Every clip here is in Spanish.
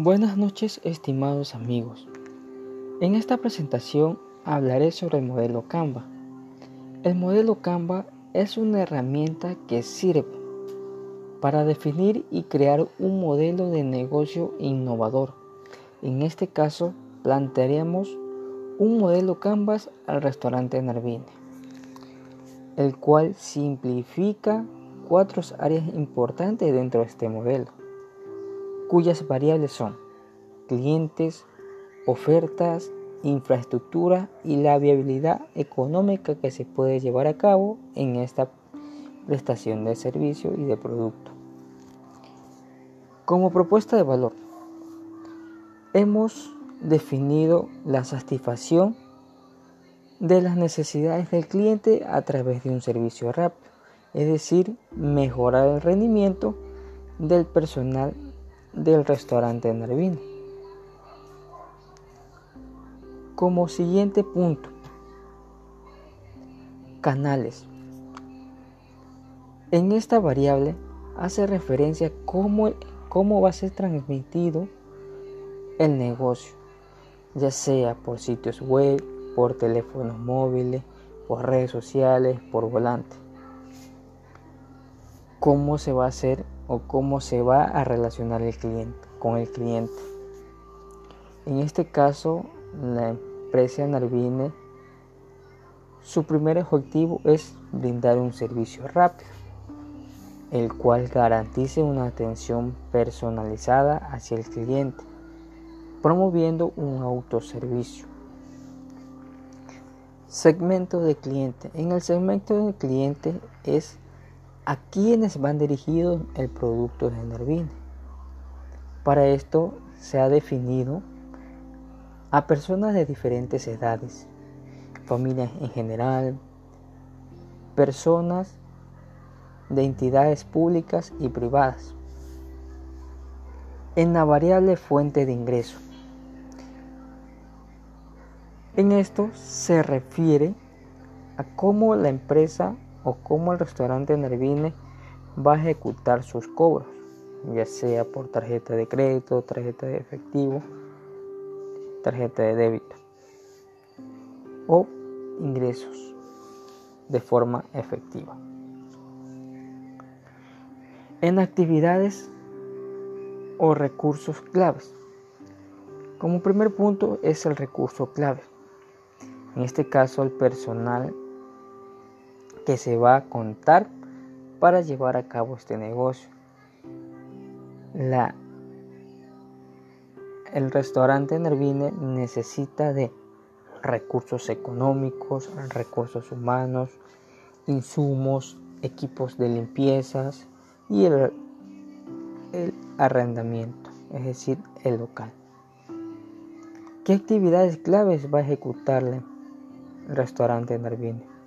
Buenas noches estimados amigos. En esta presentación hablaré sobre el modelo Canva. El modelo Canva es una herramienta que sirve para definir y crear un modelo de negocio innovador. En este caso plantearíamos un modelo Canvas al restaurante Narvine, el cual simplifica cuatro áreas importantes dentro de este modelo cuyas variables son clientes, ofertas, infraestructura y la viabilidad económica que se puede llevar a cabo en esta prestación de servicio y de producto. Como propuesta de valor, hemos definido la satisfacción de las necesidades del cliente a través de un servicio rápido, es decir, mejorar el rendimiento del personal del restaurante Nervini. Como siguiente punto, canales. En esta variable hace referencia a cómo, cómo va a ser transmitido el negocio, ya sea por sitios web, por teléfonos móviles, por redes sociales, por volante. ¿Cómo se va a hacer o cómo se va a relacionar el cliente con el cliente. En este caso, la empresa Narvine, su primer objetivo es brindar un servicio rápido, el cual garantice una atención personalizada hacia el cliente, promoviendo un autoservicio. Segmento de cliente. En el segmento de cliente es a quiénes van dirigidos el producto de Nervine. Para esto se ha definido a personas de diferentes edades, familias en general, personas de entidades públicas y privadas. En la variable fuente de ingreso. En esto se refiere a cómo la empresa o cómo el restaurante Nervine va a ejecutar sus cobros, ya sea por tarjeta de crédito, tarjeta de efectivo, tarjeta de débito o ingresos de forma efectiva. En actividades o recursos claves. Como primer punto es el recurso clave. En este caso el personal que se va a contar para llevar a cabo este negocio. La, el restaurante Nervine necesita de recursos económicos, recursos humanos, insumos, equipos de limpiezas y el, el arrendamiento, es decir, el local. ¿Qué actividades claves va a ejecutarle el restaurante Nervine?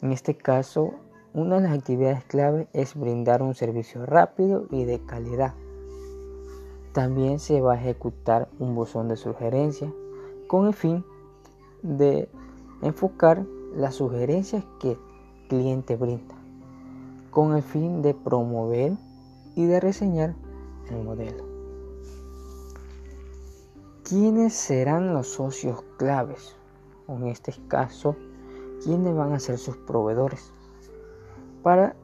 En este caso, una de las actividades clave es brindar un servicio rápido y de calidad. También se va a ejecutar un buzón de sugerencia con el fin de enfocar las sugerencias que el cliente brinda, con el fin de promover y de reseñar el modelo. ¿Quiénes serán los socios claves? En este caso, quiénes van a ser sus proveedores para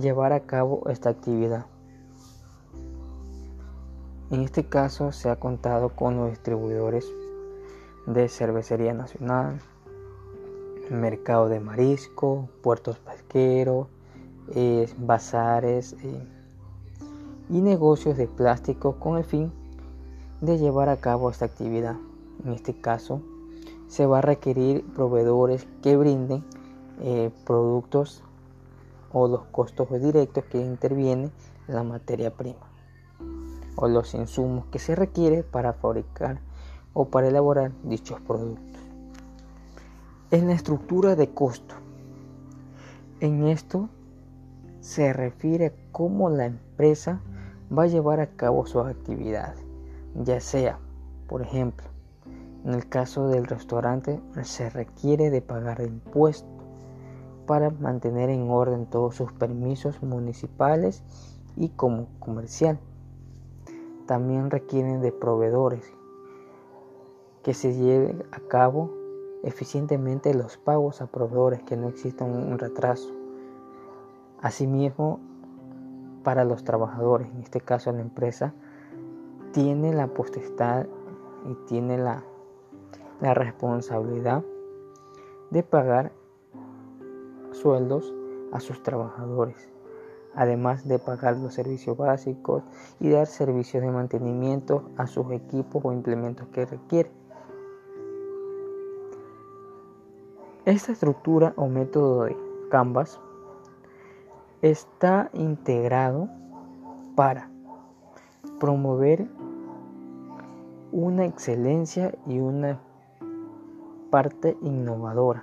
llevar a cabo esta actividad. En este caso se ha contado con los distribuidores de Cervecería Nacional, Mercado de Marisco, Puertos Pesqueros, eh, bazares eh, y negocios de plástico con el fin de llevar a cabo esta actividad. En este caso, se va a requerir proveedores que brinden eh, productos o los costos directos que interviene la materia prima o los insumos que se requiere para fabricar o para elaborar dichos productos. En la estructura de costo. En esto se refiere a cómo la empresa va a llevar a cabo sus actividades, ya sea, por ejemplo, en el caso del restaurante se requiere de pagar impuestos para mantener en orden todos sus permisos municipales y como comercial. también requieren de proveedores que se lleven a cabo eficientemente los pagos a proveedores, que no exista un retraso. Asimismo, para los trabajadores, en este caso la empresa, tiene la potestad y tiene la, la responsabilidad de pagar sueldos a sus trabajadores, además de pagar los servicios básicos y dar servicios de mantenimiento a sus equipos o implementos que requieren. Esta estructura o método de Canvas está integrado para promover una excelencia y una parte innovadora